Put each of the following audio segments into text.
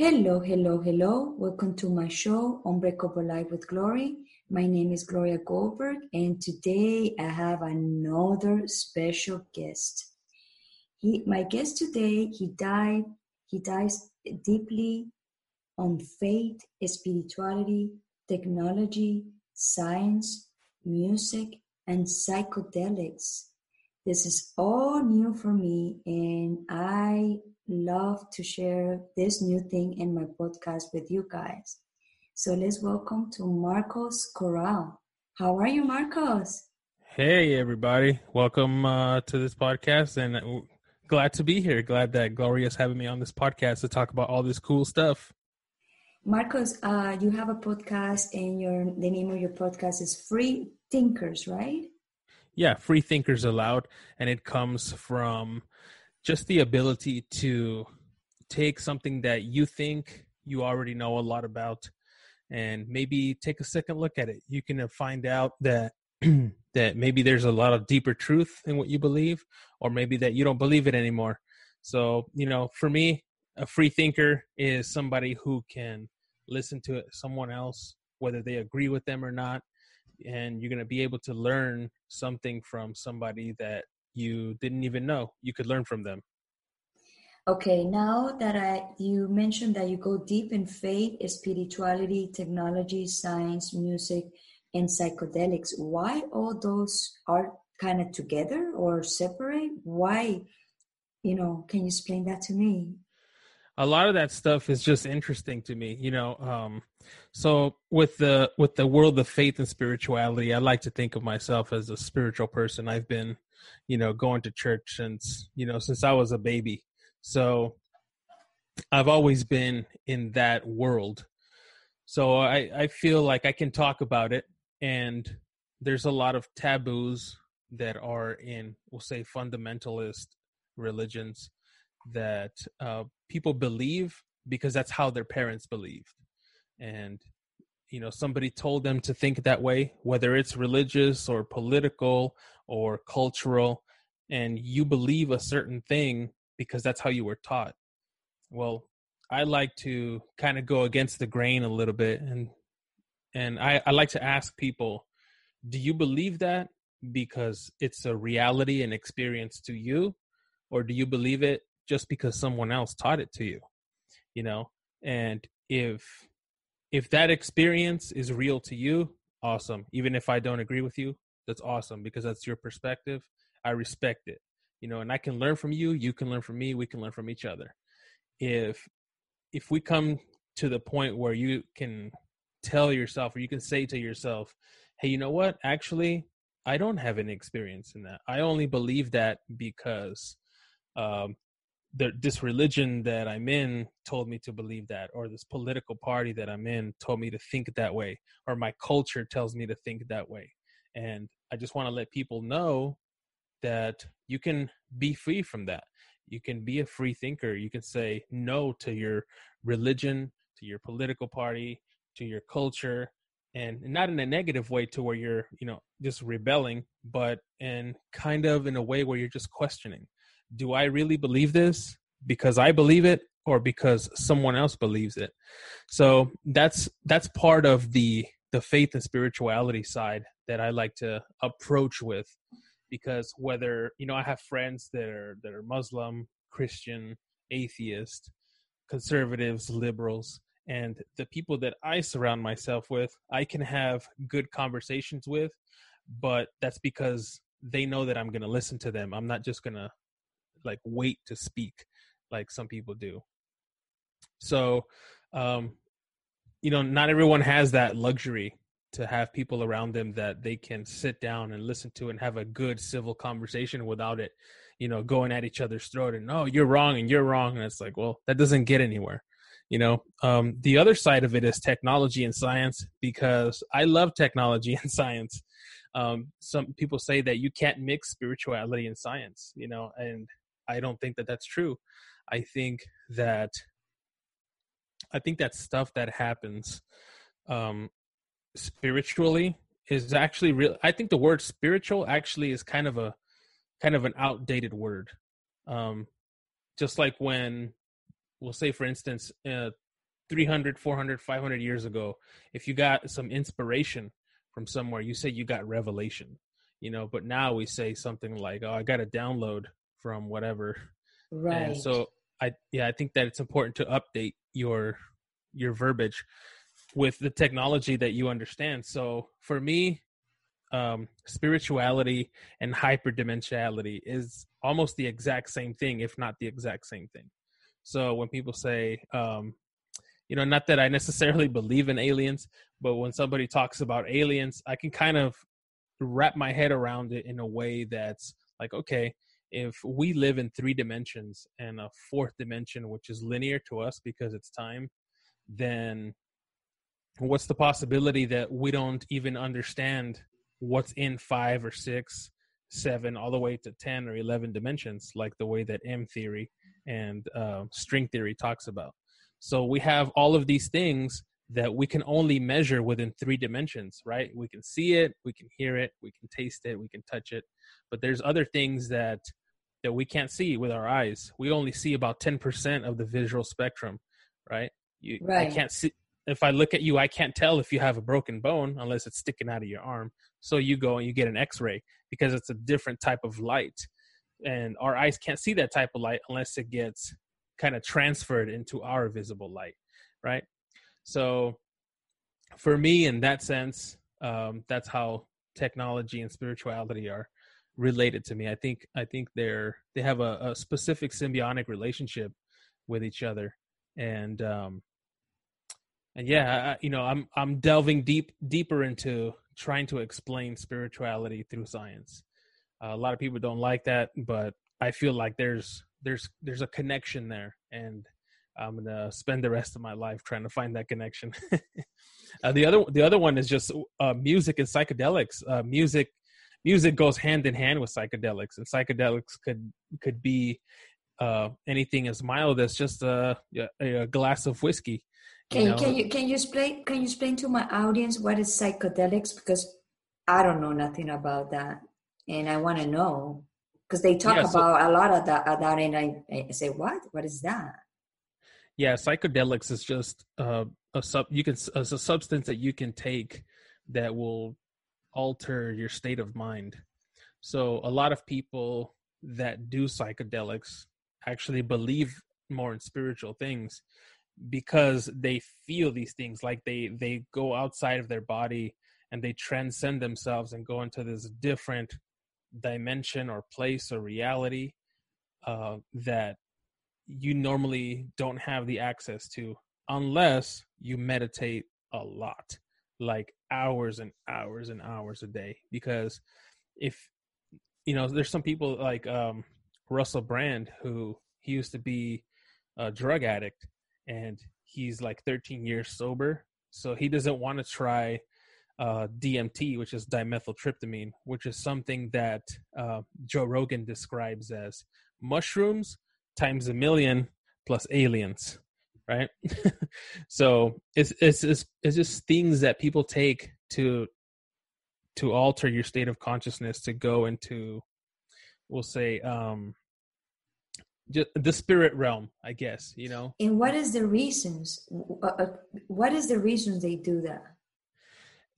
Hello, hello, hello. Welcome to my show, Unbreakable Life with Glory. My name is Gloria Goldberg, and today I have another special guest. He, my guest today, he died, he dives deeply on faith, spirituality, technology, science, music, and psychedelics. This is all new for me, and I love to share this new thing in my podcast with you guys. So let's welcome to Marcos Corral. How are you, Marcos? Hey, everybody. Welcome uh, to this podcast, and uh, glad to be here. Glad that Gloria is having me on this podcast to talk about all this cool stuff. Marcos, uh, you have a podcast, and your the name of your podcast is Free Thinkers, right? Yeah, Free Thinkers Allowed, and it comes from just the ability to take something that you think you already know a lot about and maybe take a second look at it. You can find out that that maybe there's a lot of deeper truth in what you believe or maybe that you don't believe it anymore. So you know for me a free thinker is somebody who can listen to someone else whether they agree with them or not and you're going to be able to learn something from somebody that you didn't even know you could learn from them. Okay now that i you mentioned that you go deep in faith spirituality technology science music and psychedelics why all those are kind of together or separate? Why you know can you explain that to me? A lot of that stuff is just interesting to me you know um so with the with the world of faith and spirituality i like to think of myself as a spiritual person. I've been you know, going to church since, you know, since I was a baby. So I've always been in that world. So I, I feel like I can talk about it. And there's a lot of taboos that are in, we'll say, fundamentalist religions that uh, people believe because that's how their parents believed. And you know somebody told them to think that way whether it's religious or political or cultural and you believe a certain thing because that's how you were taught well i like to kind of go against the grain a little bit and and i i like to ask people do you believe that because it's a reality and experience to you or do you believe it just because someone else taught it to you you know and if if that experience is real to you, awesome. Even if I don't agree with you, that's awesome because that's your perspective. I respect it. You know, and I can learn from you, you can learn from me, we can learn from each other. If if we come to the point where you can tell yourself or you can say to yourself, "Hey, you know what? Actually, I don't have any experience in that. I only believe that because um, the, this religion that I'm in told me to believe that, or this political party that I'm in told me to think that way, or my culture tells me to think that way. And I just want to let people know that you can be free from that. You can be a free thinker. You can say no to your religion, to your political party, to your culture, and not in a negative way to where you're, you know, just rebelling, but in kind of in a way where you're just questioning do I really believe this because I believe it or because someone else believes it? So that's that's part of the the faith and spirituality side that I like to approach with because whether you know I have friends that are that are Muslim, Christian, atheist, conservatives, liberals, and the people that I surround myself with, I can have good conversations with, but that's because they know that I'm going to listen to them. I'm not just going to like wait to speak like some people do so um you know not everyone has that luxury to have people around them that they can sit down and listen to and have a good civil conversation without it you know going at each other's throat and oh, you're wrong and you're wrong and it's like well that doesn't get anywhere you know um, the other side of it is technology and science because i love technology and science um, some people say that you can't mix spirituality and science you know and I don't think that that's true. I think that I think that stuff that happens um, spiritually is actually real. I think the word spiritual actually is kind of a kind of an outdated word. Um, just like when we'll say, for instance, uh, 300 400 500 years ago if you got some inspiration from somewhere you say you got revelation you know but now we say something like oh i got a download from whatever right and so i yeah i think that it's important to update your your verbiage with the technology that you understand. So for me um spirituality and hyperdimensionality is almost the exact same thing if not the exact same thing. So when people say um you know not that i necessarily believe in aliens but when somebody talks about aliens i can kind of wrap my head around it in a way that's like okay if we live in three dimensions and a fourth dimension which is linear to us because it's time then what's the possibility that we don't even understand what's in five or six seven all the way to 10 or 11 dimensions like the way that m theory and uh, string theory talks about so we have all of these things that we can only measure within three dimensions, right? We can see it, we can hear it, we can taste it, we can touch it. But there's other things that that we can't see with our eyes. We only see about 10% of the visual spectrum, right? You right. I can't see if I look at you, I can't tell if you have a broken bone unless it's sticking out of your arm. So you go and you get an x-ray because it's a different type of light. And our eyes can't see that type of light unless it gets kind of transferred into our visible light, right? So for me, in that sense, um, that's how technology and spirituality are related to me. I think I think they're they have a, a specific symbiotic relationship with each other, and um, and yeah, I, you know, I'm I'm delving deep deeper into trying to explain spirituality through science. Uh, a lot of people don't like that, but I feel like there's there's there's a connection there, and I'm gonna spend the rest of my life trying to find that connection. uh, the other the other one is just uh, music and psychedelics. Uh, music music goes hand in hand with psychedelics, and psychedelics could could be uh, anything as mild as just a, a, a glass of whiskey. Can you, know? can you can you explain can you explain to my audience what is psychedelics because I don't know nothing about that and I want to know because they talk yeah, so, about a lot of that, of that and I, I say what what is that yeah, psychedelics is just uh, a sub. You can a substance that you can take that will alter your state of mind. So a lot of people that do psychedelics actually believe more in spiritual things because they feel these things like they they go outside of their body and they transcend themselves and go into this different dimension or place or reality uh, that you normally don't have the access to unless you meditate a lot like hours and hours and hours a day because if you know there's some people like um Russell Brand who he used to be a drug addict and he's like 13 years sober. So he doesn't want to try uh, DMT, which is dimethyltryptamine, which is something that uh, Joe Rogan describes as mushrooms times a million plus aliens right? So it's, it's it's it's just things that people take to to alter your state of consciousness to go into we'll say um just the spirit realm i guess you know? And what is the reasons uh, uh, what is the reasons they do that?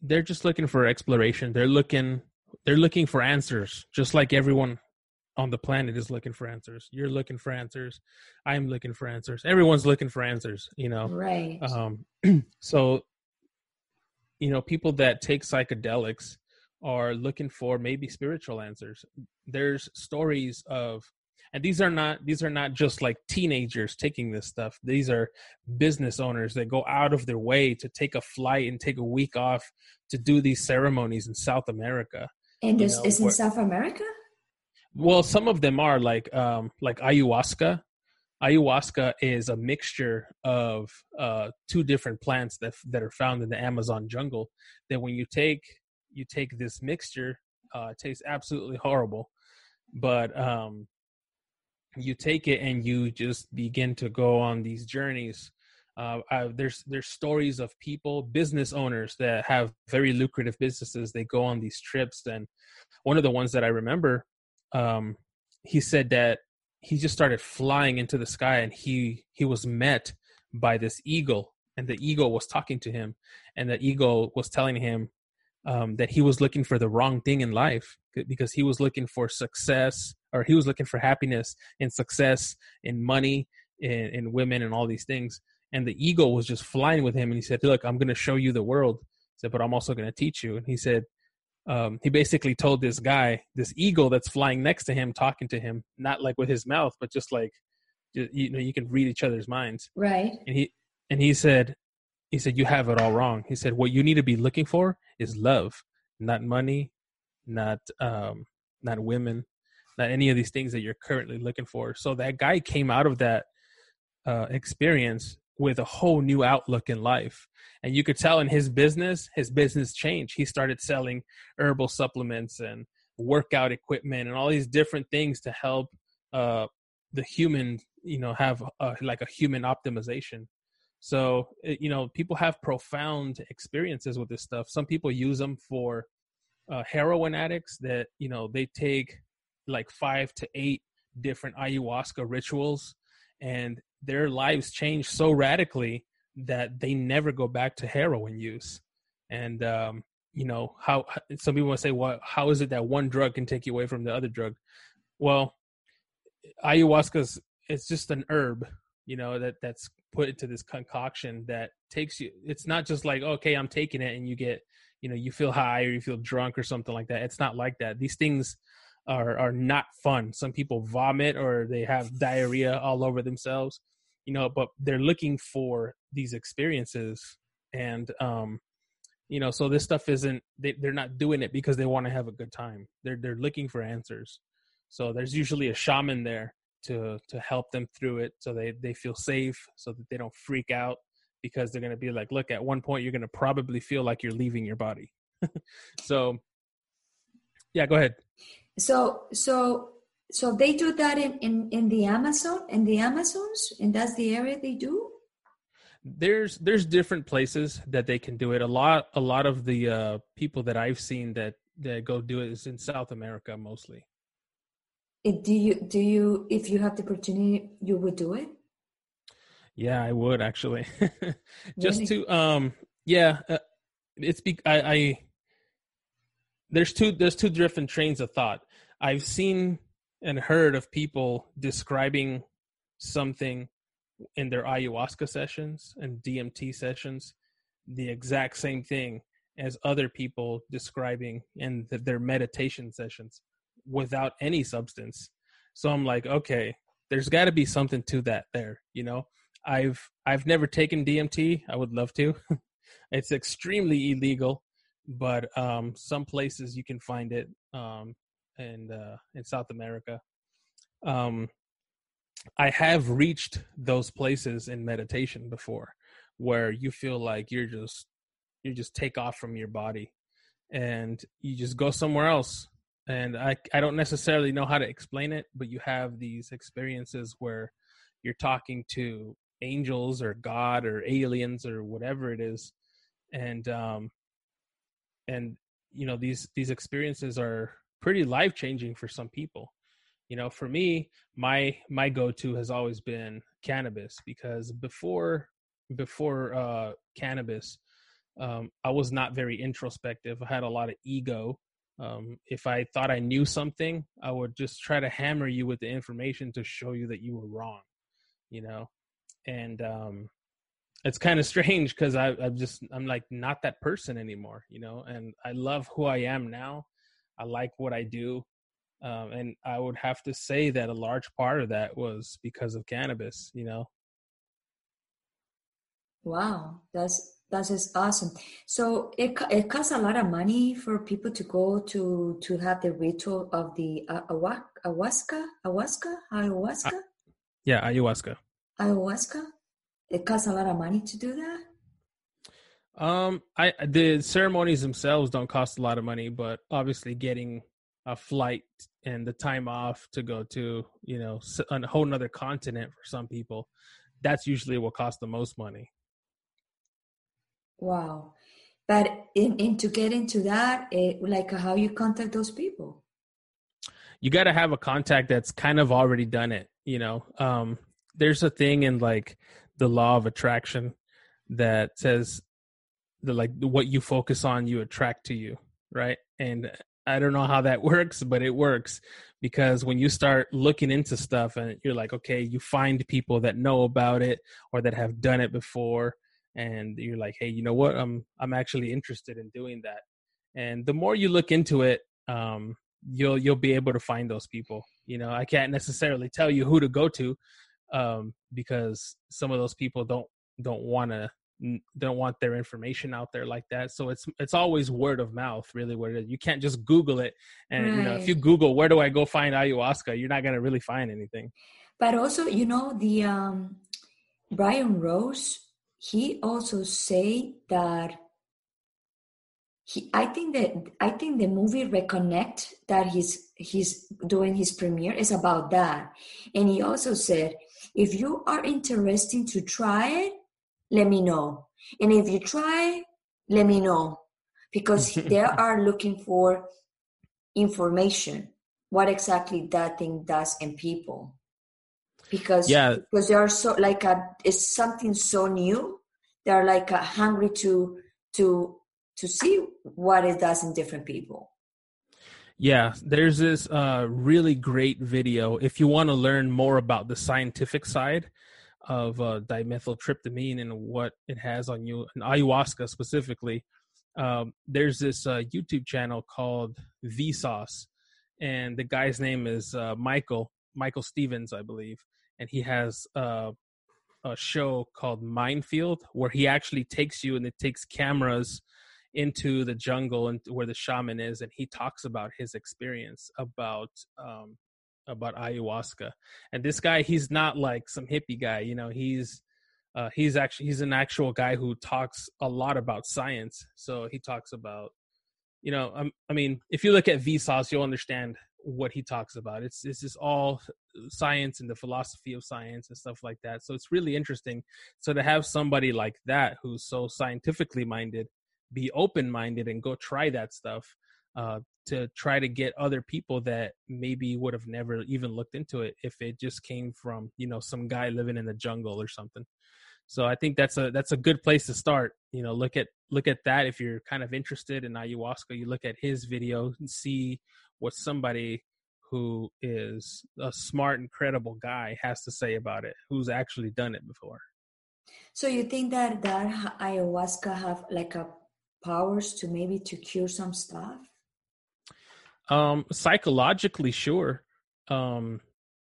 They're just looking for exploration. They're looking they're looking for answers just like everyone on the planet is looking for answers. You're looking for answers. I'm looking for answers. Everyone's looking for answers, you know. Right. Um so you know, people that take psychedelics are looking for maybe spiritual answers. There's stories of and these are not these are not just like teenagers taking this stuff. These are business owners that go out of their way to take a flight and take a week off to do these ceremonies in South America. And this is in South America? Well, some of them are like um like ayahuasca. Ayahuasca is a mixture of uh two different plants that that are found in the Amazon jungle. That when you take you take this mixture, uh, it tastes absolutely horrible, but um you take it and you just begin to go on these journeys. Uh, I, there's there's stories of people, business owners that have very lucrative businesses. They go on these trips, and one of the ones that I remember um, he said that he just started flying into the sky and he he was met by this eagle and the eagle was talking to him and the eagle was telling him um, that he was looking for the wrong thing in life because he was looking for success or he was looking for happiness and success in money in, in women and all these things. And the eagle was just flying with him and he said look i'm going to show you the world. He said but i'm also going to teach you. And he said um, he basically told this guy this eagle that's flying next to him talking to him not like with his mouth but just like you know you can read each other's minds. Right. And he and he said he said you have it all wrong. He said what you need to be looking for is love not money not um not women not any of these things that you're currently looking for. So that guy came out of that uh experience with a whole new outlook in life. And you could tell in his business his business changed. He started selling herbal supplements and workout equipment and all these different things to help uh the human you know have a, like a human optimization. So you know people have profound experiences with this stuff. Some people use them for uh, heroin addicts that you know they take like five to eight different ayahuasca rituals and their lives change so radically that they never go back to heroin use. And um you know how some people will say well how is it that one drug can take you away from the other drug? Well ayahuasca's it's just an herb you know that that's put into this concoction that takes you it's not just like okay i'm taking it and you get you know you feel high or you feel drunk or something like that. It's not like that. These things are are not fun. Some people vomit or they have diarrhea all over themselves you know but they're looking for these experiences and um you know so this stuff isn't they, they're not doing it because they want to have a good time. They're they're looking for answers. So there's usually a shaman there to to help them through it so they they feel safe so that they don't freak out because they're going to be like look at one point you're going to probably feel like you're leaving your body. So yeah go ahead so so so they do that in in in the amazon in the amazons and that's the area they do? There's there's different places that they can do it. A lot a lot of the uh people that i've seen that that go do it is in south america mostly. It, do you do you if you have the opportunity you would do it? Yeah i would actually. Just really? to um yeah uh, it's be I, I there's two there's two different trains of thought i've seen and heard of people describing something in their ayahuasca sessions and dmt sessions the exact same thing as other people describing in the, their meditation sessions without any substance. So I'm like, okay, there's got to be something to that there, you know. I've I've never taken DMT. I would love to. it's extremely illegal, but um, some places you can find it um, and uh, in South America. Um, I have reached those places in meditation before, where you feel like you're just you just take off from your body, and you just go somewhere else and I I don't necessarily know how to explain it, but you have these experiences where you're talking to angels or God or aliens or whatever it is, and um, and you know these these experiences are pretty life changing for some people. You know, for me, my my go to has always been cannabis because before before uh, cannabis, um, I was not very introspective. I had a lot of ego um, if I thought I knew something, I would just try to hammer you with the information to show you that you were wrong, you know. And um, it's kind of strange because I, I'm just I'm like not that person anymore, you know. And I love who I am now. I like what I do, um, and I would have to say that a large part of that was because of cannabis, you know. Wow, that's that is awesome. So it it costs a lot of money for people to go to to have the ritual of the uh, ayahuasca, ayahuasca, ayahuasca. Uh, yeah, ayahuasca. Ayahuasca. It costs a lot of money to do that. Um, I the ceremonies themselves don't cost a lot of money, but obviously getting a flight and the time off to go to you know a whole another continent for some people, that's usually what costs the most money. Wow. But in, in to get into that, it, eh, like how you contact those people? You got to have a contact that's kind of already done it. You know, um, there's a thing in like the law of attraction that says the like what you focus on you attract to you right? And i don't know how that works but it works because when you start looking into stuff and you're like okay you find people that know about it or that have done it before and you're like hey you know what? I'm i'm actually interested in doing that. And the more you look into it um you'll you'll be able to find those people you know? I can't necessarily tell you who to go to um because some of those people don't don't want to don't want their information out there like that. So it's it's always word of mouth really what it is you can't just google it and right. you know if you google where do i go find ayahuasca? you're not going to really find anything. But also you know the um brian rose he also say that he i think that i think the movie reconnect that he's he's doing his premiere is about that. And he also said if you are interested to try it let me know. And if you try, let me know. Because they are looking for information what exactly that thing does in people. Because yeah. because they are so like a it's something so new they're like a hungry to to to see what it does in different people. Yeah there's this uh really great video. If you want to learn more about the scientific side of uh, dimethyltryptamine and what it has on you, and ayahuasca specifically. Um, there's this uh, YouTube channel called Vsauce, and the guy's name is uh, Michael Michael Stevens, I believe, and he has uh, a show called Mind Field where he actually takes you and it takes cameras into the jungle and where the shaman is, and he talks about his experience about um, about ayahuasca. And this guy, he's not like some hippie guy, you know, he's uh, he's actually he's an actual guy who talks a lot about science. So he talks about, you know, um, I mean, if you look at Vsauce, you'll understand what he talks about. It's this is all science and the philosophy of science and stuff like that. So it's really interesting. So to have somebody like that who's so scientifically minded, be open minded and go try that stuff uh, to try to get other people that maybe would have never even looked into it if it just came from you know some guy living in the jungle or something. So i think that's a that's a good place to start you know look at look at that if you're kind of interested in ayahuasca you look at his video and see what somebody who is a smart incredible guy has to say about it who's actually done it before. So you think that that ayahuasca have like a powers to maybe to cure some stuff um, psychologically, sure. Um,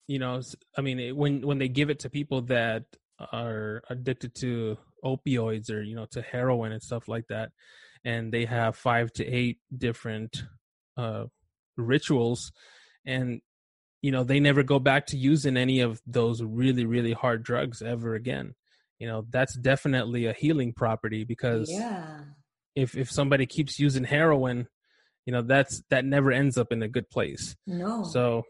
you know, I mean, it, when when they give it to people that are addicted to opioids or you know to heroin and stuff like that, and they have five to eight different uh, rituals, and you know they never go back to using any of those really really hard drugs ever again. You know, that's definitely a healing property because yeah. if if somebody keeps using heroin you know that's that never ends up in a good place. No. So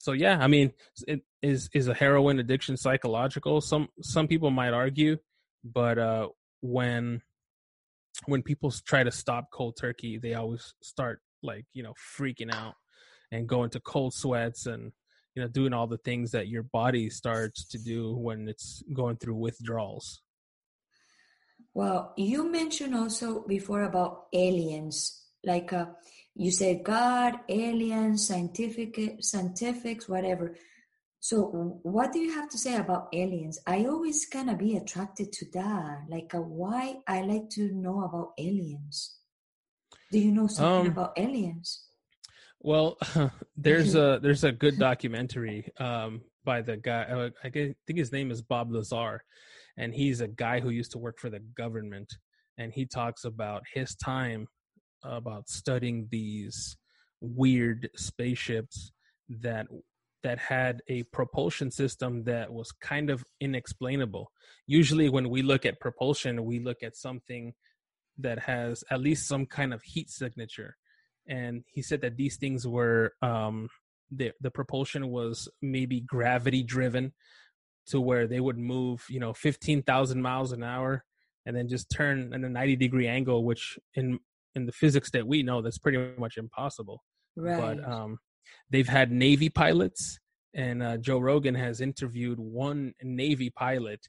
so yeah i mean it is is a heroin addiction psychological? Some some people might argue but uh when when people try to stop cold turkey they always start like you know freaking out and go into cold sweats and you know doing all the things that your body starts to do when it's going through withdrawals. Well you mentioned also before about aliens like uh, you say god aliens scientific scientifics whatever. So what do you have to say about aliens? I always kind of be attracted to that. Like uh, why i like to know about aliens. Do you know something um, about aliens? well there's a there's a good documentary um, by the guy uh, i think his name is bob lazar and he's a guy who used to work for the government and he talks about his time about studying these weird spaceships that that had a propulsion system that was kind of inexplainable. Usually when we look at propulsion, we look at something that has at least some kind of heat signature. And he said that these things were um the the propulsion was maybe gravity driven to where they would move, you know, 15,000 miles an hour and then just turn in a 90 degree angle which in in the physics that we know, that's pretty much impossible. Right. But um, they've had Navy pilots, and uh, Joe Rogan has interviewed one Navy pilot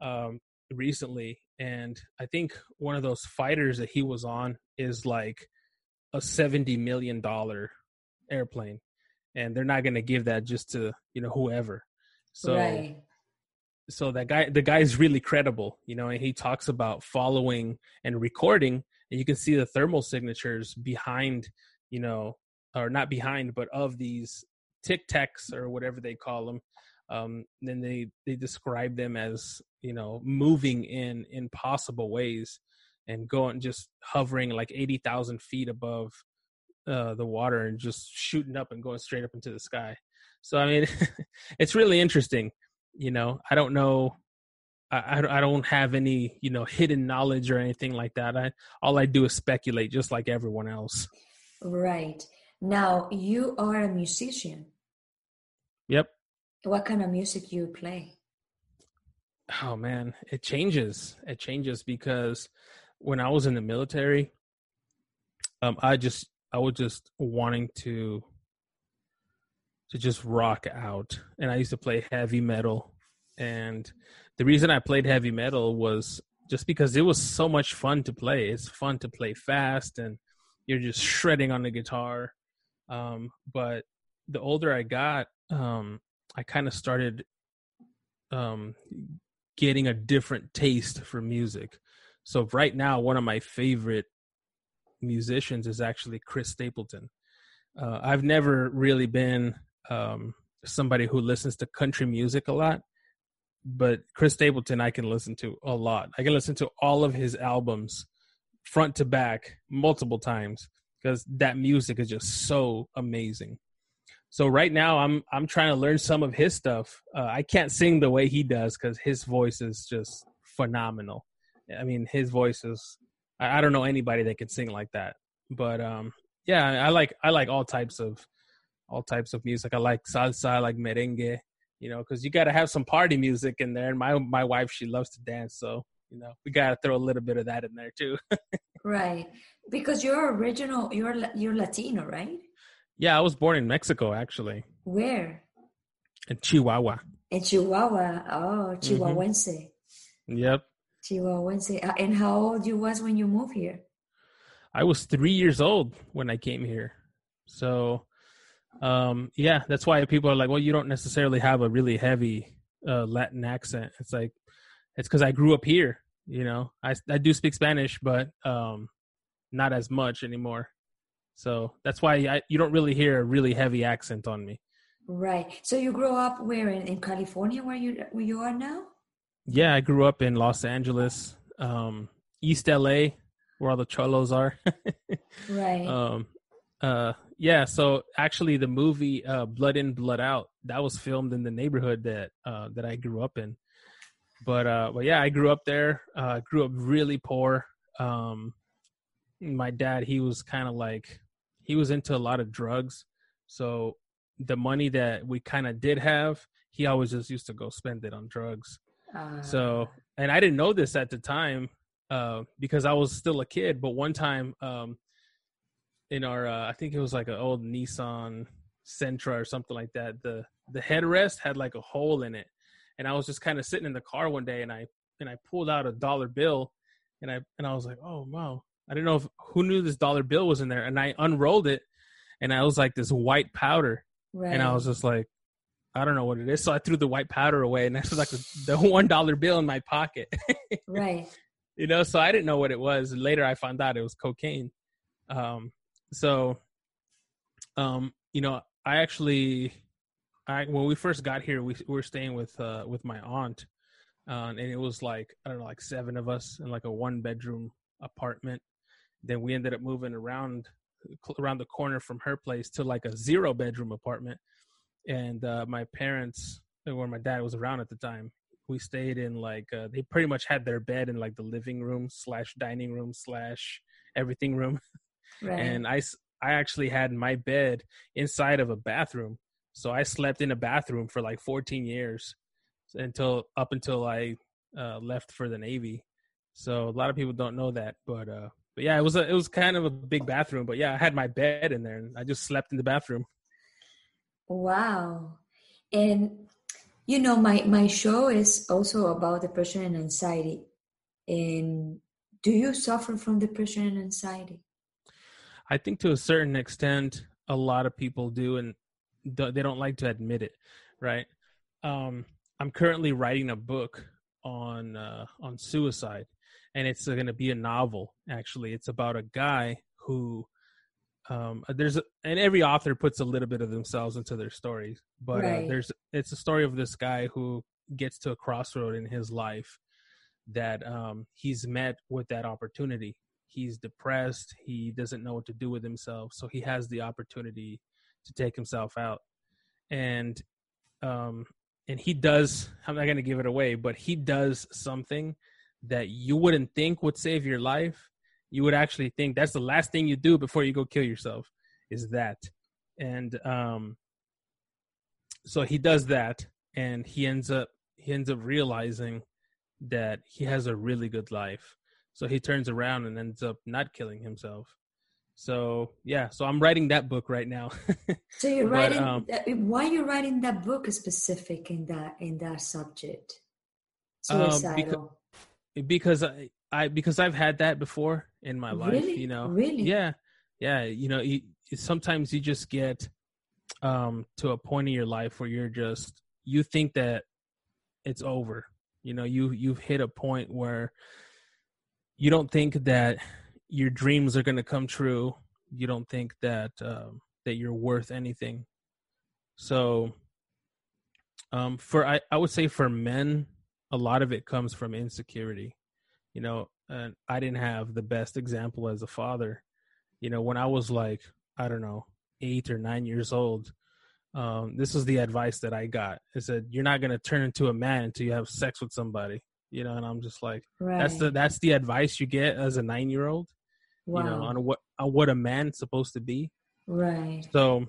um, recently, and I think one of those fighters that he was on is like a seventy million dollar airplane, and they're not going to give that just to you know whoever. So. Right. So that guy, the guy is really credible, you know, and he talks about following and recording, and you can see the thermal signatures behind, you know, or not behind, but of these tic tacs or whatever they call them. Um, then they they describe them as you know moving in impossible ways and going just hovering like eighty thousand feet above uh, the water and just shooting up and going straight up into the sky. So I mean, it's really interesting. You know, I don't know. I, I don't have any you know hidden knowledge or anything like that. I all I do is speculate, just like everyone else. Right. Now, you are a musician. Yep. What kind of music you play? Oh man, it changes. It changes because when I was in the military, um, I just I was just wanting to to just rock out, and I used to play heavy metal. And the reason I played heavy metal was just because it was so much fun to play. It's fun to play fast, and you're just shredding on the guitar um, but the older I got, um, I kind of started um, getting a different taste for music. So right now, one of my favorite musicians is actually Chris Stapleton. Uh, I've never really been um, somebody who listens to country music a lot, but Chris Stapleton I can listen to a lot. I can listen to all of his albums front to back multiple times because that music is just so amazing. So right now I'm I'm trying to learn some of his stuff. Uh, I can't sing the way he does because his voice is just phenomenal. I mean, his voice is I, I, don't know anybody that can sing like that. But um, yeah, I like I like all types of all types of music. I like salsa, I like merengue, you know, because you got to have some party music in there. And my my wife she loves to dance, so you know we got to throw a little bit of that in there too. right. Because you're original you're you're latino right? Yeah i was born in mexico actually. Where? In chihuahua. In chihuahua. Oh chihuahuense. Mm-hmm. yep. Chihuahuense. Uh, and how old you was when you moved here? I was three years old when i came here. So um yeah that's why people are like well you don't necessarily have a really heavy uh latin accent. It's like it's because i grew up here you know? I i do speak spanish but um not as much anymore. So that's why I, you don't really hear a really heavy accent on me. Right. So you grew up where? In, in california where you where you are now? Yeah i grew up in los angeles um east la where all the cholos are. Right. Um uh yeah so actually the movie uh blood in blood out that was filmed in the neighborhood that uh that i grew up in but uh but yeah i grew up there uh grew up really poor um my dad he was kind of like he was into a lot of drugs so the money that we kind of did have he always just used to go spend it on drugs uh. so ah. and i didn't know this at the time uh because i was still a kid but one time um in our uh, i think it was like an old nissan sentra or something like that the the headrest had like a hole in it and I was just kind of sitting in the car one day and I and I pulled out a dollar bill and I and I was like, oh wow, I didn't know if who knew this dollar bill was in there, and I unrolled it and I was like this white powder, right. and I was just like, I don't know what it is, so I threw the white powder away, and that was like the, the one dollar bill in my pocket, right? You know, so I didn't know what it was. Later, I found out it was cocaine. Um, so, um, you know, I actually I when we first got here, we, we were staying with uh, with my aunt, uh, and it was like I don't know, like seven of us in like a one bedroom apartment. Then we ended up moving around around the corner from her place to like a zero bedroom apartment, and uh, my parents, where my dad was around at the time, we stayed in like uh, they pretty much had their bed in like the living room slash dining room slash everything room, right. and I I actually had my bed inside of a bathroom so I slept in a bathroom for like 14 years until up until I uh, left for the Navy. So a lot of people don't know that, but uh, but yeah, it was a, it was kind of a big bathroom. But yeah, I had my bed in there, and I just slept in the bathroom. Wow, and you know my my show is also about depression and anxiety, And do you suffer from depression and anxiety? I think to a certain extent, a lot of people do, and they don't like to admit it, right? Um, I'm currently writing a book on uh, on suicide, and it's going to be a novel. Actually, it's about a guy who um, there's a, and every author puts a little bit of themselves into their stories, but uh, right. uh, there's it's a story of this guy who gets to a crossroad in his life that um, he's met with that opportunity. He's depressed. He doesn't know what to do with himself, so he has the opportunity to take himself out, and um, and he does. I'm not going to give it away, but he does something that you wouldn't think would save your life. You would actually think that's the last thing you do before you go kill yourself. Is that, and um, so he does that, and he ends up he ends up realizing that he has a really good life. So he turns around and ends up not killing himself. So yeah, so I'm writing that book right now. so you're but, writing. Um, why are you writing that book specific in that in that subject? Suicidal. Um, because, because I, I because I've had that before in my life. Really? You know. Really. Yeah, yeah. You know, you, sometimes you just get um to a point in your life where you're just you think that it's over you know you you've hit a point where you don't think that your dreams are going to come true you don't think that um, that you're worth anything so um for I, I would say for men a lot of it comes from insecurity you know and i didn't have the best example as a father you know when i was like i don't know eight or nine years old um, this is the advice that I got. It said you're not gonna turn into a man until you have sex with somebody. You know, and I'm just like, right. that's the that's the advice you get as a nine year old. Wow. You know, on what on what a man's supposed to be. Right. So,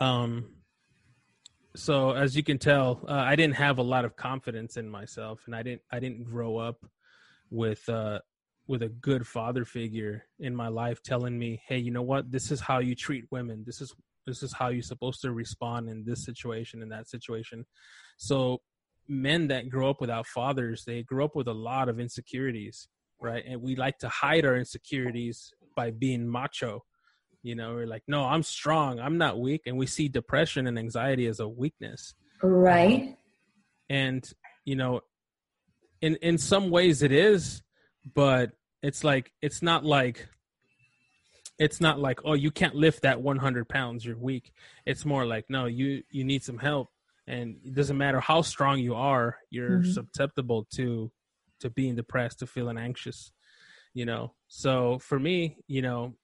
um, so as you can tell, uh, I didn't have a lot of confidence in myself, and I didn't I didn't grow up with uh with a good father figure in my life telling me, "Hey, you know what? This is how you treat women. This is this is how you're supposed to respond in this situation in that situation so men that grow up without fathers they grow up with a lot of insecurities right? And we like to hide our insecurities by being macho you know we're like no i'm strong i'm not weak and we see depression and anxiety as a weakness. Right. Um, and you know in in some ways it is but it's like it's not like it's not like oh you can't lift that 100 pounds you're weak. It's more like no you you need some help and it doesn't matter how strong you are you're mm-hmm. susceptible to to being depressed to feeling anxious you know? So for me you know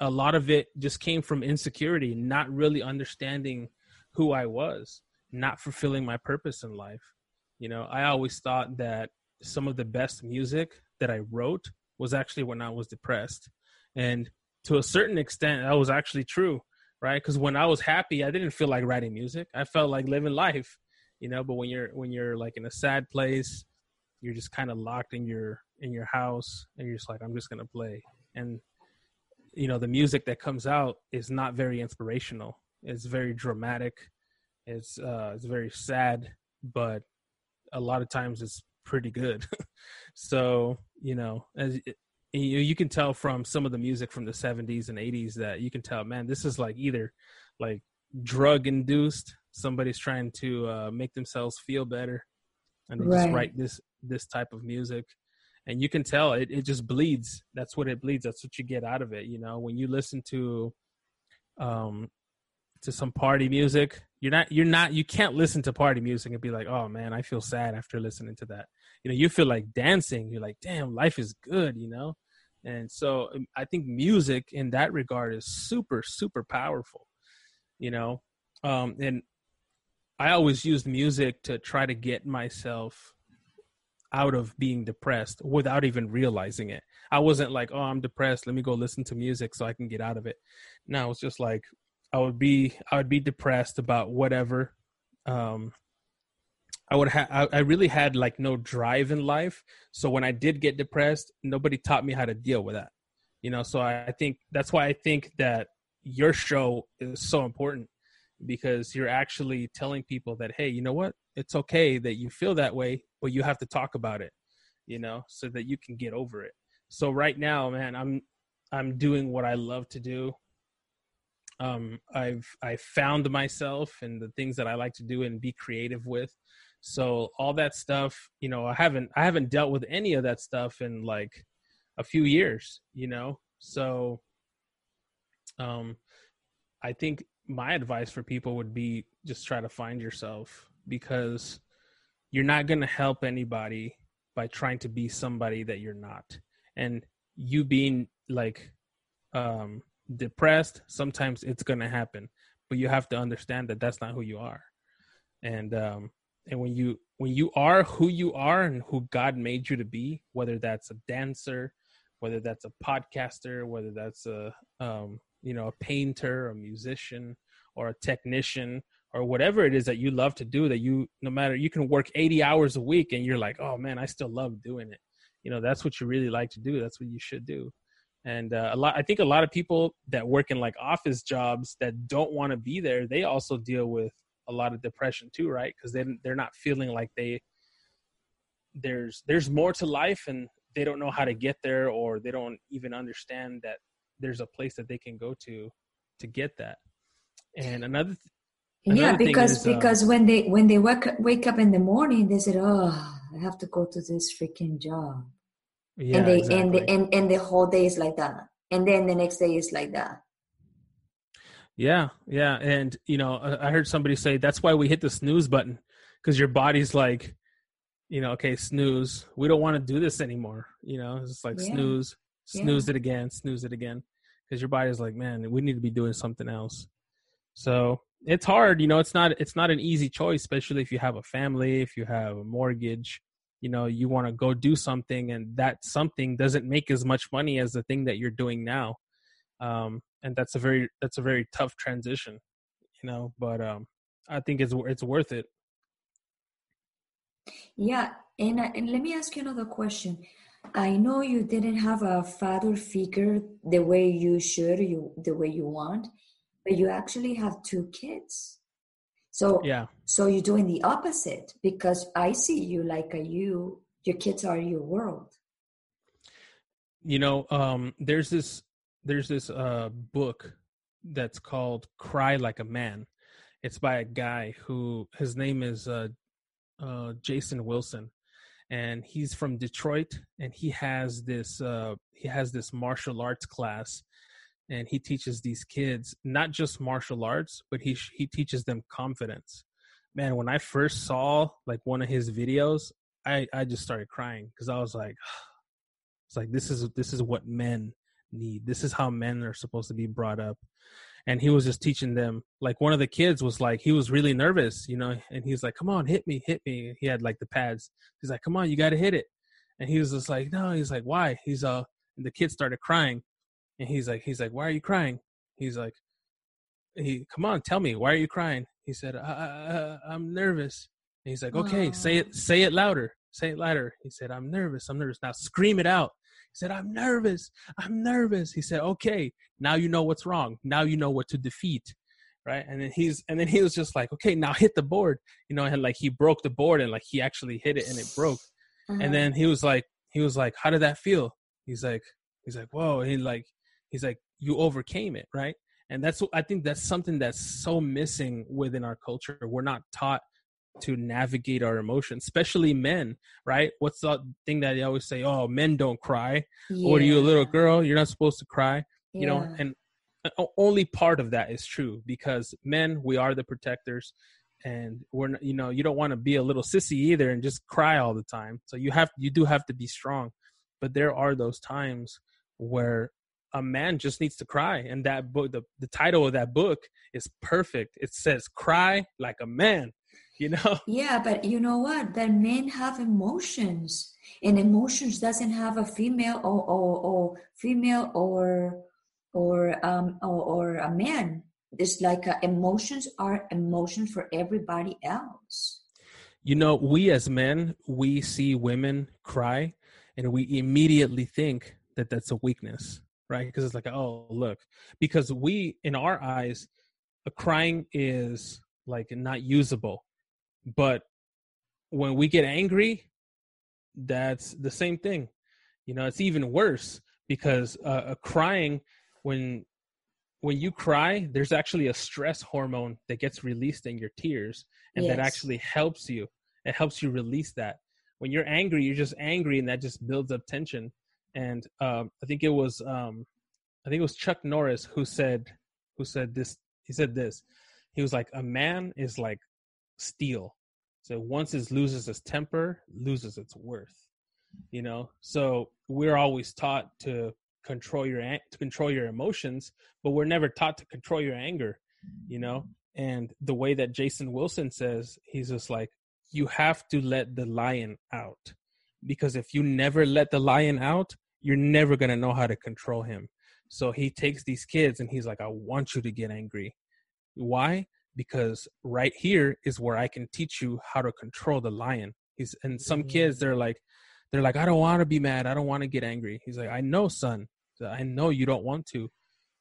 a lot of it just came from insecurity not really understanding who i was not fulfilling my purpose in life. You know i always thought that some of the best music that i wrote was actually when i was depressed. And to a certain extent that was actually true right? Because when i was happy i didn't feel like writing music. I felt like living life you know? But when you're when you're like in a sad place you're just kind of locked in your in your house and you're just like i'm just gonna play. And you know the music that comes out is not very inspirational. It's very dramatic. It's uh it's very sad but a lot of times it's pretty good. So you know as you you can tell from some of the music from the 70s and 80s that you can tell man this is like either like drug induced somebody's trying to uh, make themselves feel better and they right. just write this this type of music. And you can tell it, it just bleeds. That's what it bleeds. That's what you get out of it you know? When you listen to um to some party music you're not you're not you can't listen to party music and be like oh man i feel sad after listening to that. You know you feel like dancing. You're like damn life is good you know? And so um, i think music in that regard is super super powerful you know? Um and i always used music to try to get myself out of being depressed without even realizing it. I wasn't like oh i'm depressed. Let me go listen to music so i can get out of it. No it's just like i would be i would be depressed about whatever um I would have I, I really had like no drive in life. So when I did get depressed, nobody taught me how to deal with that. You know, so I, I think that's why I think that your show is so important because you're actually telling people that hey, you know what? It's okay that you feel that way, but you have to talk about it. you know, so that you can get over it. So right now, man, I'm I'm doing what I love to do. Um, I've I found myself and the things that I like to do and be creative with. So all that stuff, you know, I haven't I haven't dealt with any of that stuff in like a few years, you know. So um I think my advice for people would be just try to find yourself because you're not going to help anybody by trying to be somebody that you're not. And you being like um depressed, sometimes it's going to happen, but you have to understand that that's not who you are. And um and when you when you are who you are and who God made you to be, whether that's a dancer, whether that's a podcaster, whether that's a um, you know a painter, a musician, or a technician, or whatever it is that you love to do, that you no matter you can work 80 hours a week and you're like, oh man, I still love doing it. You know, that's what you really like to do. That's what you should do. And uh, a lot, I think a lot of people that work in like office jobs that don't want to be there, they also deal with a lot of depression too, right? Because they they're not feeling like they there's there's more to life, and they don't know how to get there, or they don't even understand that there's a place that they can go to to get that. And another. Th- yeah, because is, uh, because when they when they wake wake up in the morning, they said, "Oh, I have to go to this freaking job," yeah, and they exactly. and, the, and and the whole day is like that, and then the next day is like that yeah, yeah, and you know, uh, I heard somebody say that's why we hit the snooze button because your body's like, you know, okay, snooze. We don't want to do this anymore. You know, it's like yeah. snooze, snooze yeah. it again, snooze it again, because your body's like, man, we need to be doing something else. So it's hard, you know. It's not it's not an easy choice, especially if you have a family, if you have a mortgage. You know, you want to go do something, and that something doesn't make as much money as the thing that you're doing now. Um, and that's a very that's a very tough transition you know but um i think it's it's worth it. Yeah and, uh, and let me ask you another question. I know you didn't have a father figure the way you should you the way you want but you actually have two kids so yeah. so you're doing the opposite because i see you like a you your kids are your world. You know um there's this there's this uh book that's called Cry Like a Man. It's by a guy who his name is uh, uh, Jason Wilson, and he's from Detroit, and he has this uh, he has this martial arts class, and he teaches these kids not just martial arts, but he he teaches them confidence. Man, when I first saw like one of his videos, I I just started crying because I was like, it's like this is this is what men need. This is how men are supposed to be brought up. And he was just teaching them. Like one of the kids was like, he was really nervous, you know, and he's like, come on, hit me, hit me. He had like the pads. He's like, come on, you got to hit it. And he was just like, no, he's like, why? He's, uh, and the kid started crying. And he's like, he's like, why are you crying? He's like, he, come on, tell me, why are you crying? He said, I, I'm nervous. And he's like, okay, Aww. say it, say it louder, say it louder. He said, I'm nervous, I'm nervous. Now scream it out. He said, I'm nervous. I'm nervous. He said, okay, now you know what's wrong. Now you know what to defeat. Right. And then he's, and then he was just like, okay, now hit the board, you know, and like he broke the board and like he actually hit it and it broke. Uh-huh. And then he was like, he was like, how did that feel? He's like, he's like, whoa. And he like, he's like, you overcame it. Right. And that's, I think that's something that's so missing within our culture. We're not taught to navigate our emotions, especially men, right? What's the thing that they always say? Oh, men don't cry. Yeah. Or are you a little girl? You're not supposed to cry. Yeah. You know, and uh, only part of that is true because men, we are the protectors and we're not, you know, you don't want to be a little sissy either and just cry all the time. So you have, you do have to be strong. But there are those times where a man just needs to cry and that book the, the title of that book is perfect. It says cry like a man you know? Yeah but you know what? That men have emotions and emotions doesn't have a female or or, or female or or um or, or a man. It's like uh, emotions are emotions for everybody else. You know we as men we see women cry and we immediately think that that's a weakness right because it's like oh look because we in our eyes a crying is like not usable but when we get angry that's the same thing. You know, it's even worse because uh, crying when when you cry, there's actually a stress hormone that gets released in your tears, and yes. that actually helps you. It helps you release that. When you're angry, you're just angry, and that just builds up tension. And um, I think it was um, I think it was Chuck Norris who said who said this. He said this. He was like, "A man is like steel. So once it loses its temper, loses its worth." You know. So we're always taught to control your to control your emotions but we're never taught to control your anger you know and the way that jason wilson says he's just like you have to let the lion out because if you never let the lion out you're never going to know how to control him so he takes these kids and he's like i want you to get angry why because right here is where i can teach you how to control the lion he's and some mm-hmm. kids they're like they're like, I don't want to be mad. I don't want to get angry. He's like, I know, son. I know you don't want to,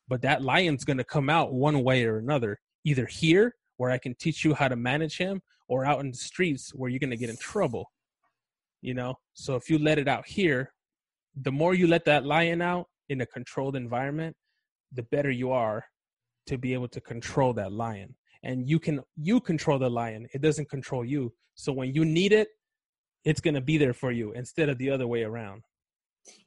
but that lion's going to come out one way or another. Either here, where I can teach you how to manage him, or out in the streets where you're going to get in trouble. You know? So if you let it out here, the more you let that lion out in a controlled environment, the better you are to be able to control that lion. And you can you control the lion. It doesn't control you. So when you need it, it's going to be there for you instead of the other way around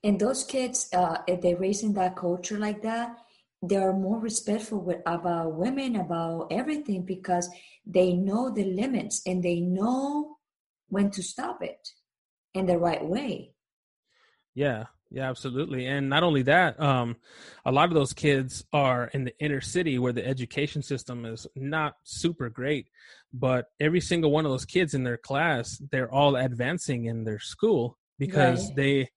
and those kids uh, if they raise in that culture like that they are more respectful with, about women about everything because they know the limits and they know when to stop it in the right way yeah yeah absolutely. And not only that um a lot of those kids are in the inner city where the education system is not super great but every single one of those kids in their class they're all advancing in their school because right. they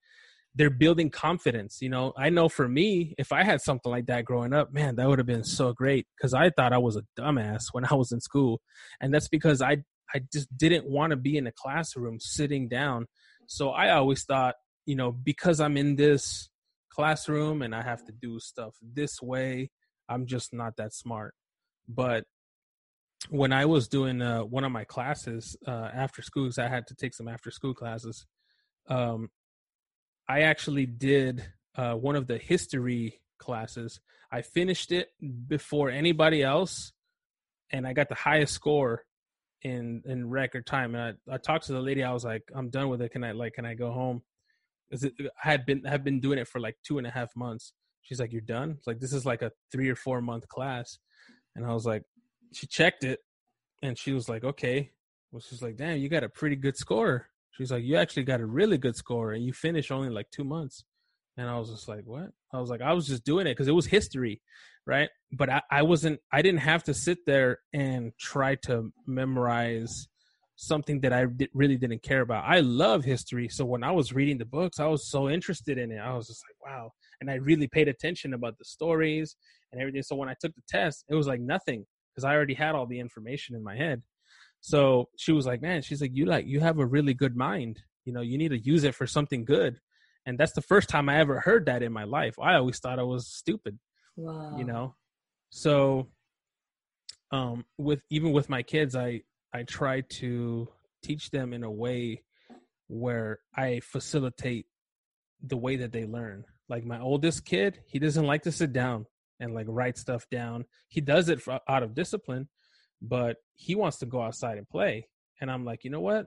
they're building confidence you know? I know for me if i had something like that growing up man that would have been so great because i thought i was a dumbass when i was in school and that's because i i just didn't want to be in a classroom sitting down. So i always thought you know because i'm in this classroom and i have to do stuff this way i'm just not that smart but when I was doing uh, one of my classes uh, after school, because I had to take some after school classes, um, I actually did uh, one of the history classes. I finished it before anybody else, and I got the highest score in in record time. And I, I talked to the lady. I was like, "I'm done with it. Can I like can I go home?" Because I had been have been doing it for like two and a half months. She's like, "You're done?" It's like this is like a three or four month class, and I was like, she checked it and she was like, okay. Well, she's like, damn, you got a pretty good score. She's like, you actually got a really good score and you finished only like two months. And I was just like, what? I was like, I was just doing it because it was history, right? But I, I wasn't, I didn't have to sit there and try to memorize something that I really didn't care about. I love history. So when I was reading the books, I was so interested in it. I was just like, wow. And I really paid attention about the stories and everything. So when I took the test, it was like nothing because I already had all the information in my head. So she was like, "Man, she's like, you like you have a really good mind. You know, you need to use it for something good." And that's the first time I ever heard that in my life. I always thought I was stupid. Wow. You know, so um, with even with my kids, I I try to teach them in a way where I facilitate the way that they learn. Like my oldest kid, he doesn't like to sit down and like write stuff down. He does it for, out of discipline, but he wants to go outside and play. And I'm like, you know what?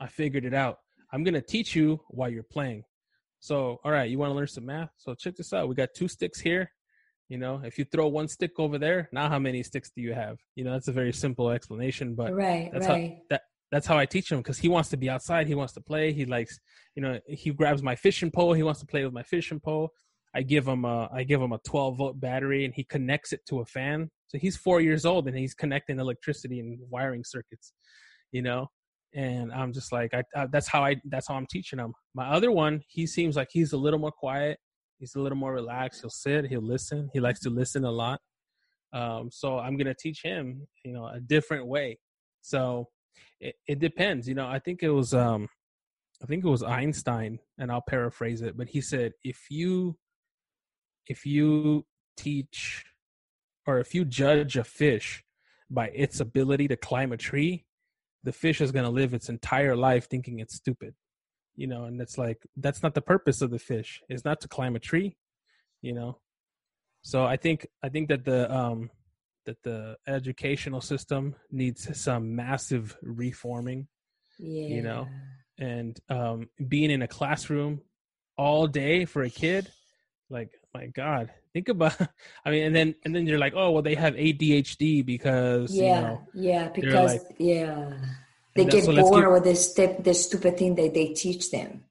I figured it out. I'm going to teach you while you're playing. So, all right, you want to learn some math? So, check this out. We got two sticks here. You know, if you throw one stick over there, now how many sticks do you have? You know, that's a very simple explanation, but right, that's right. how that that's how I teach him because he wants to be outside. He wants to play. He likes, you know, he grabs my fishing pole. He wants to play with my fishing pole. I give him a I give him a 12 volt battery and he connects it to a fan. So he's four years old and he's connecting electricity and wiring circuits, you know. And I'm just like, I, I, that's how I that's how I'm teaching him. My other one, he seems like he's a little more quiet. He's a little more relaxed. He'll sit. He'll listen. He likes to listen a lot. Um, so I'm gonna teach him, you know, a different way. So it, it depends. You know, I think it was um, I think it was Einstein, and I'll paraphrase it, but he said, if you if you teach or if you judge a fish by its ability to climb a tree, the fish is going to live its entire life thinking it's stupid. You know and it's like that's not the purpose of the fish it's not to climb a tree you know? So i think i think that the um that the educational system needs some massive reforming yeah. you know? And um being in a classroom all day for a kid like my god think about i mean and then and then you're like oh well they have adhd because yeah you know, yeah because like, yeah they And get so bored give- with this step the stupid thing that they teach them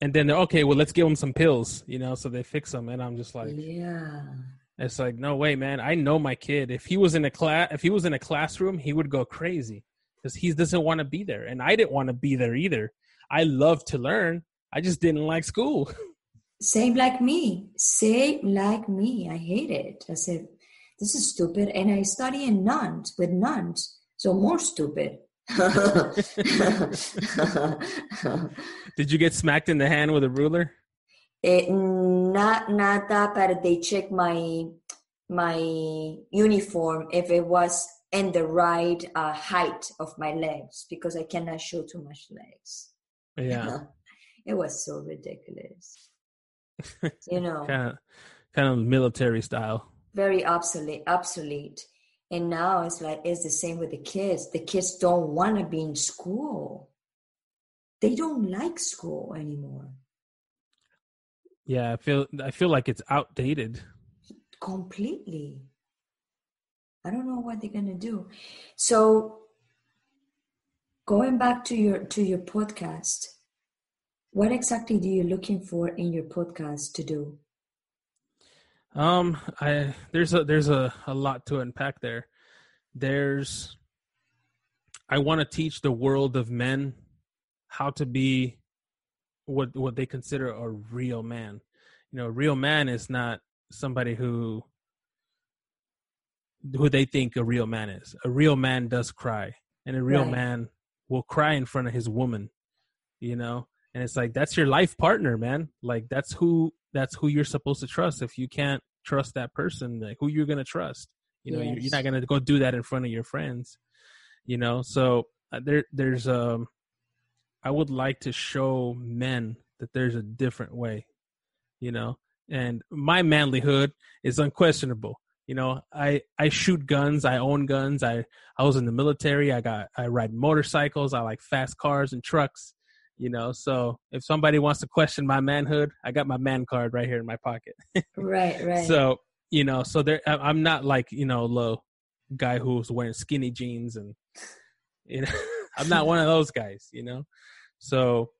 and then they're okay well let's give them some pills you know so they fix them and i'm just like yeah It's like, no way, man. I know my kid. If he was in a class, if he was in a classroom, he would go crazy because he doesn't want to be there, and I didn't want to be there either. I love to learn. I just didn't like school. same like me same like me i hate it i said this is stupid and i study in nuns with nuns so more stupid Did you get smacked in the hand with a ruler? it, not not that but they check my my uniform if it was in the right uh, height of my legs because i cannot show too much legs. Yeah, it was so ridiculous. You know. Kind of, kind of military style. very obsolete obsolete and now it's like it's the same with the kids. The kids don't want to be in school. They don't like school anymore. Yeah, I feel, I feel like it's outdated. completely. I don't know what they're gonna do. So going back to your to your podcast what exactly do you looking for in your podcast to do Um, I there's a there's a a lot to unpack there. There's, I want to teach the world of men how to be what what they consider a real man. You know, a real man is not somebody who who they think a real man is. A real man does cry, and a real Right. man will cry in front of his woman. You know, and it's like that's your life partner, man. Like that's who that's who you're supposed to trust. If you can't trust that person, like who you're gonna trust? You know, you're, you're not gonna go do that in front of your friends. You know, so uh, there there's um, I would like to show men that there's a different way. You know, and my manlyhood is unquestionable. You know, I I shoot guns. I own guns. I I was in the military. I got I ride motorcycles. I like fast cars and trucks. You know, so if somebody wants to question my manhood, I got my man card right here in my pocket. right right So you know, so there I'm not like you know low guy who's wearing skinny jeans and you know I'm not one of those guys. You know, so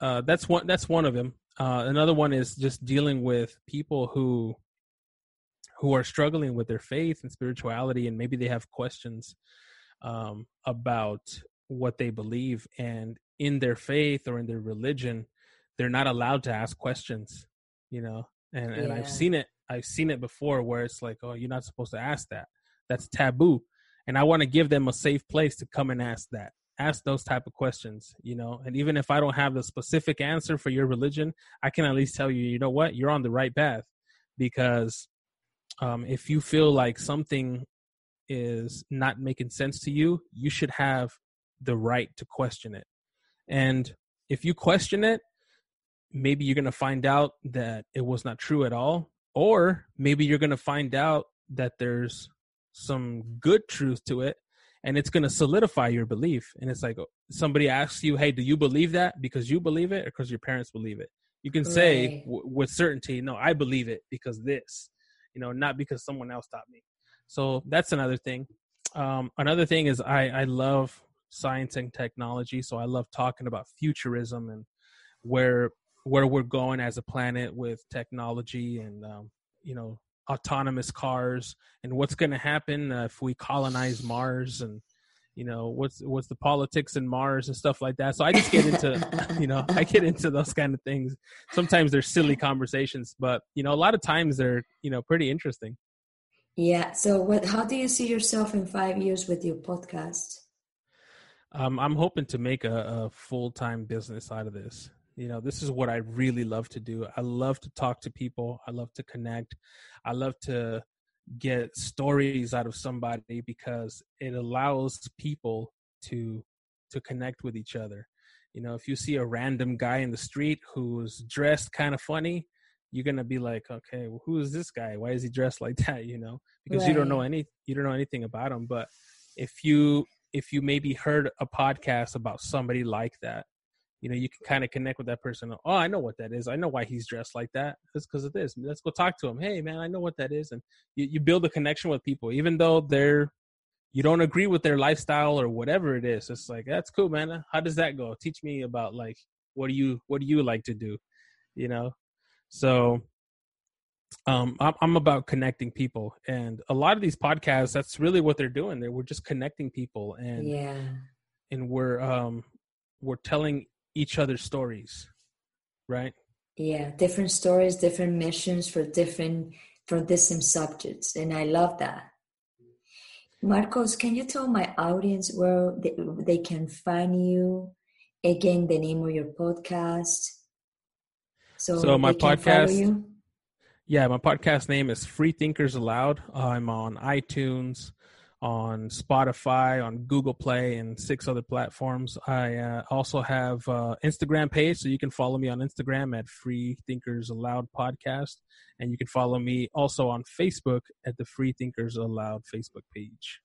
uh, that's one that's one of them. Uh, another one is just dealing with people who who are struggling with their faith and spirituality, and maybe they have questions um, about what they believe, and in their faith or in their religion, they're not allowed to ask questions. You know, and and Yeah. I've seen it. I've seen it before where it's like, oh, you're not supposed to ask that. That's taboo, and I want to give them a safe place to come and ask that ask those type of questions you know and even if i don't have the specific answer for your religion i can at least tell you you know what you're on the right path because um, if you feel like something is not making sense to you you should have the right to question it and if you question it maybe you're going to find out that it was not true at all or maybe you're going to find out that there's some good truth to it and it's going to solidify your belief. And it's like somebody asks you hey do you believe that because you believe it or because your parents believe it? You can say w- with certainty no i believe it because this you know not because someone else taught me. So that's another thing. Um, another thing is i i love science and technology so i love talking about futurism and where where we're going as a planet with technology and um, you know autonomous cars and what's going to happen uh, if we colonize Mars and you know what's what's the politics in Mars and stuff like that. So I just get into you know I get into those kind of things. Sometimes they're silly conversations, but you know a lot of times they're you know pretty interesting. yeah so what how do you see yourself in five years with your podcast Um, I'm hoping to make a, a full time business out of this. You know, this is what I really love to do. I love to talk to people. I love to connect. I love to get stories out of somebody because it allows people to to connect with each other. You know, if you see a random guy in the street who's dressed kind of funny, you're gonna be like, okay, well, who is this guy? Why is he dressed like that? You know, because right. you don't know any, you don't know anything about him. But if you if you maybe heard a podcast about somebody like that, you know, you can kind of connect with that person. Oh, I know what that is. I know why he's dressed like that. It's because of this. Let's go talk to him. Hey, man, I know what that is. And you, you build a connection with people, even though they're you don't agree with their lifestyle or whatever it is. It's like that's cool, man. How does that go? Teach me about like what do you what do you like to do? You know, so um, I'm, I'm about connecting people, and a lot of these podcasts, that's really what they're doing. They we're just connecting people, and yeah, and we're um we're telling each other stories, right? Yeah, different stories, different missions for different for same subjects, and I love that. Marcos, can you tell my audience where they, they can find you? Again, the name of your podcast. So, so my podcast. Yeah, my podcast name is Free Thinkers Aloud. I'm on iTunes, on Spotify, on Google Play, and six other platforms. I uh, also have uh, Instagram page, so you can follow me on Instagram at Free Thinkers Aloud Podcast, and you can follow me also on Facebook at the Free Thinkers Aloud Facebook page.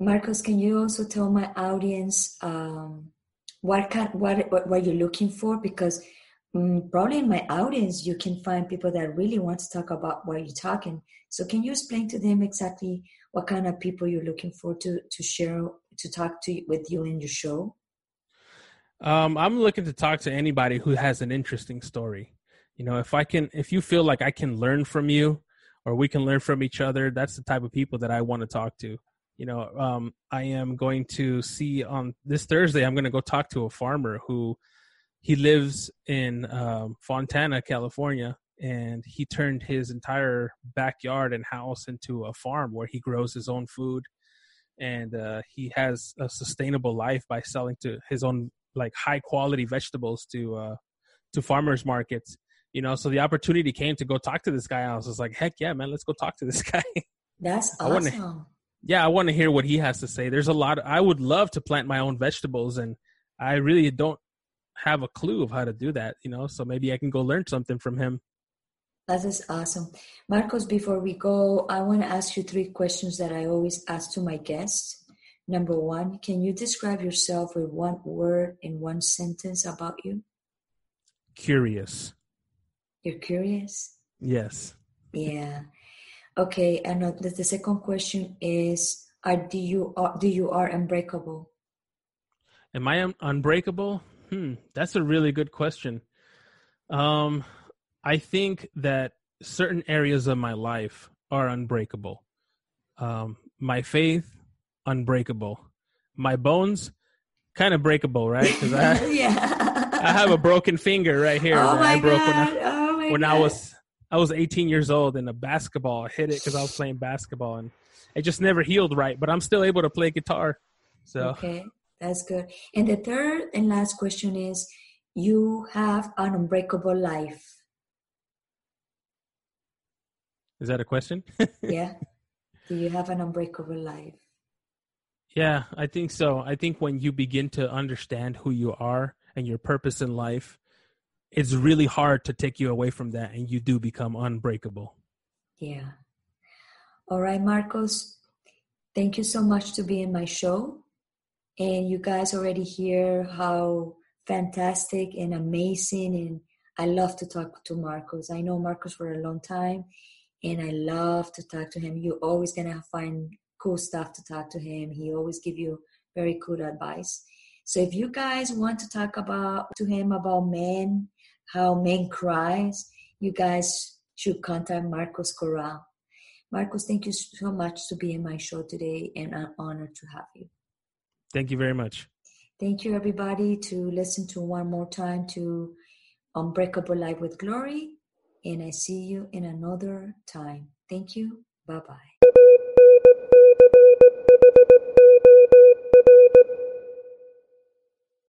Marcos, can you also tell my audience um, what what, what what you're looking for? Because probably in my audience, you can find people that really want to talk about what you're talking. So, can you explain to them exactly what kind of people you're looking for to to share to talk to with you in your show? Um, I'm looking to talk to anybody who has an interesting story. You know, if I can, if you feel like I can learn from you, or we can learn from each other, that's the type of people that I want to talk to. You know, um, I am going to see on this Thursday. I'm going to go talk to a farmer who he lives in um, Fontana, California, and he turned his entire backyard and house into a farm where he grows his own food, and uh, he has a sustainable life by selling to his own like high quality vegetables to uh, to farmers markets. You know, so the opportunity came to go talk to this guy. I was just like, heck yeah, man, let's go talk to this guy. That's awesome. I wanna, yeah, I want to hear what he has to say. There's a lot. Of, I would love to plant my own vegetables, and I really don't have a clue of how to do that, you know, so maybe I can go learn something from him. That is awesome. Marcos, before we go, I want to ask you three questions that I always ask to my guests. Number one, can you describe yourself with one word in one sentence about you? Curious. You're curious? Yes. Yeah. Okay, and uh, the second question is are do you are do you are unbreakable? Am I un- unbreakable? Hmm, that's a really good question. Um, I think that certain areas of my life are unbreakable. Um, my faith, unbreakable. My bones, kind of breakable, right? Because I, yeah. I have a broken finger right here. Oh my I broke God. when, I, oh my when. I was I was 18 years old in a basketball. I hit it because I was playing basketball and it just never healed right. But I'm still able to play guitar. So okay. That's good. And the third and last question is you have an unbreakable life. Is that a question? yeah. Do you have an unbreakable life? Yeah, I think so. I think when you begin to understand who you are and your purpose in life, it's really hard to take you away from that and you do become unbreakable. Yeah. All right, Marcos. Thank you so much to be in my show and you guys already hear how fantastic and amazing and i love to talk to marcos. I know marcos for a long time and i love to talk to him. You're always gonna find cool stuff to talk to him. He always give you very good advice. So if you guys want to talk about to him about men how men cries you guys should contact marcos corral. Marcos thank you so much to be in my show today and an honor to have you Thank you very much. Thank you, everybody, to listen to one more time to Unbreakable Life with Glory. And I see you in another time. Thank you. Bye bye.